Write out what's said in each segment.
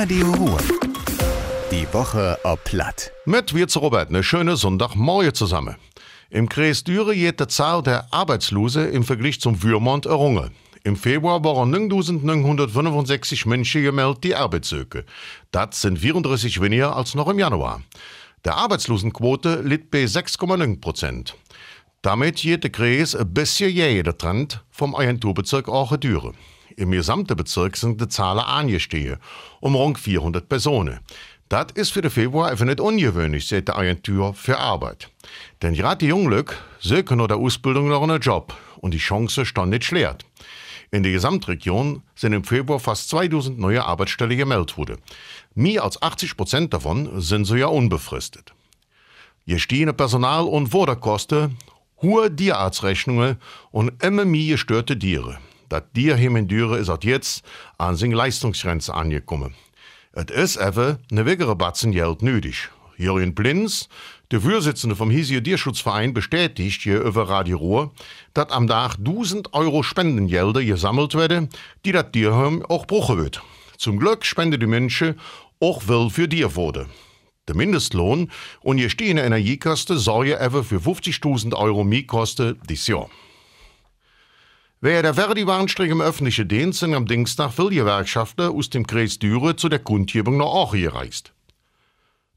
Radio Ruhr. Die Woche ob Platt. Mit wir zu Robert eine schöne Sonntagmorgen zusammen. Im Kreis Düre geht die Zahl der Arbeitslose im Vergleich zum Würmont errungen. Im Februar waren 9.965 Menschen gemeldet, die Arbeit suchen. Das sind 34 weniger als noch im Januar. Der Arbeitslosenquote liegt bei 6,9 Prozent. Damit geht der Kreis ein bisschen jäher Trend vom Agenturbezirk Orche Düre. Im gesamten Bezirk sind die Zahlen angestiegen, um rund 400 Personen. Das ist für den Februar einfach nicht ungewöhnlich, sagt der Agentur für Arbeit. Denn gerade die Jungglück suchen nach der Ausbildung noch einen Job und die Chance stand nicht schlecht. In der Gesamtregion sind im Februar fast 2000 neue Arbeitsstellen gemeldet worden. Mehr als 80 Prozent davon sind so ja unbefristet. Gestiegene Personal- und Wohnerkosten, hohe Tierarztrechnungen und immer mehr gestörte Tiere. Das Tierheim in Düre ist auch jetzt an seine Leistungsgrenze angekommen. Es ist einfach eine wegere Batzen Geld nötig. Jürgen Blinz, der Vorsitzende vom Hiesiger Tierschutzverein, bestätigt hier über Radio Ruhr, dass am Tag 1000 Euro Spendengelder gesammelt werden, die das Tierheim auch brauchen wird. Zum Glück spenden die Menschen auch will für Tierwohle. Der Mindestlohn und die stehende Energiekosten sorgen etwa für 50.000 Euro Mietkosten dieses Jahr. Wer der Verdi Warnstreck im öffentlichen Dienst sind am Dienstag viele Gewerkschaften aus dem Kreis Düre zu der Kundgebung nach Aachen gereist.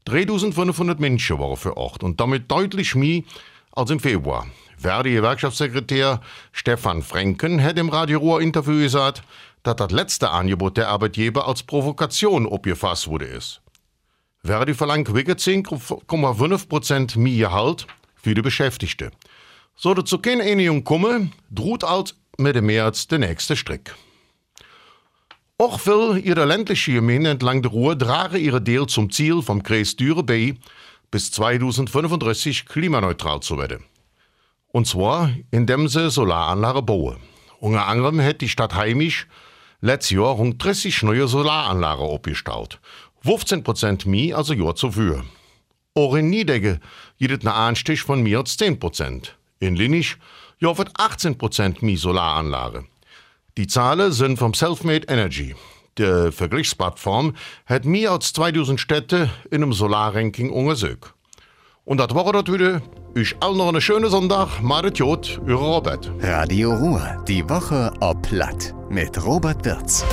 3500 Menschen waren vor Ort und damit deutlich mehr als im Februar. Verdi-Gewerkschaftssekretär Stefan Frenken hat im Radio Ruhr Interview gesagt, dass das letzte Angebot der Arbeitgeber als Provokation abgefasst wurde ist. Verdi verlangt 10,5% mehr Gehalt für die Beschäftigten. Sollte zu keiner Einigung kommen, droht als mit dem März der nächste Strick. Auch will ihre ländliche Gemeinde entlang der Ruhr tragen ihre Deal zum Ziel vom Kreis Düre bei bis 2035 klimaneutral zu werden. Und zwar, indem sie Solaranlagen bauen. Unter anderem hat die Stadt Heimisch letztes Jahr rund 30 neue Solaranlagen aufgestellt. 15% mehr als ein Jahr zuvor. Auch in Niedegge gibt es einen Anstich von mehr als 10%. In Linnisch joffet 18% mehr Solaranlage. Die Zahlen sind vom Selfmade Energy. Die Vergleichsplattform hat mehr als 2000 Städte in einem Solarranking untersucht. Und das war das wieder. Ich allen noch einen schönen Sonntag. Marit Jod, Robert. Radio Ruhr. Die Woche ob Platt. Mit Robert Wirz.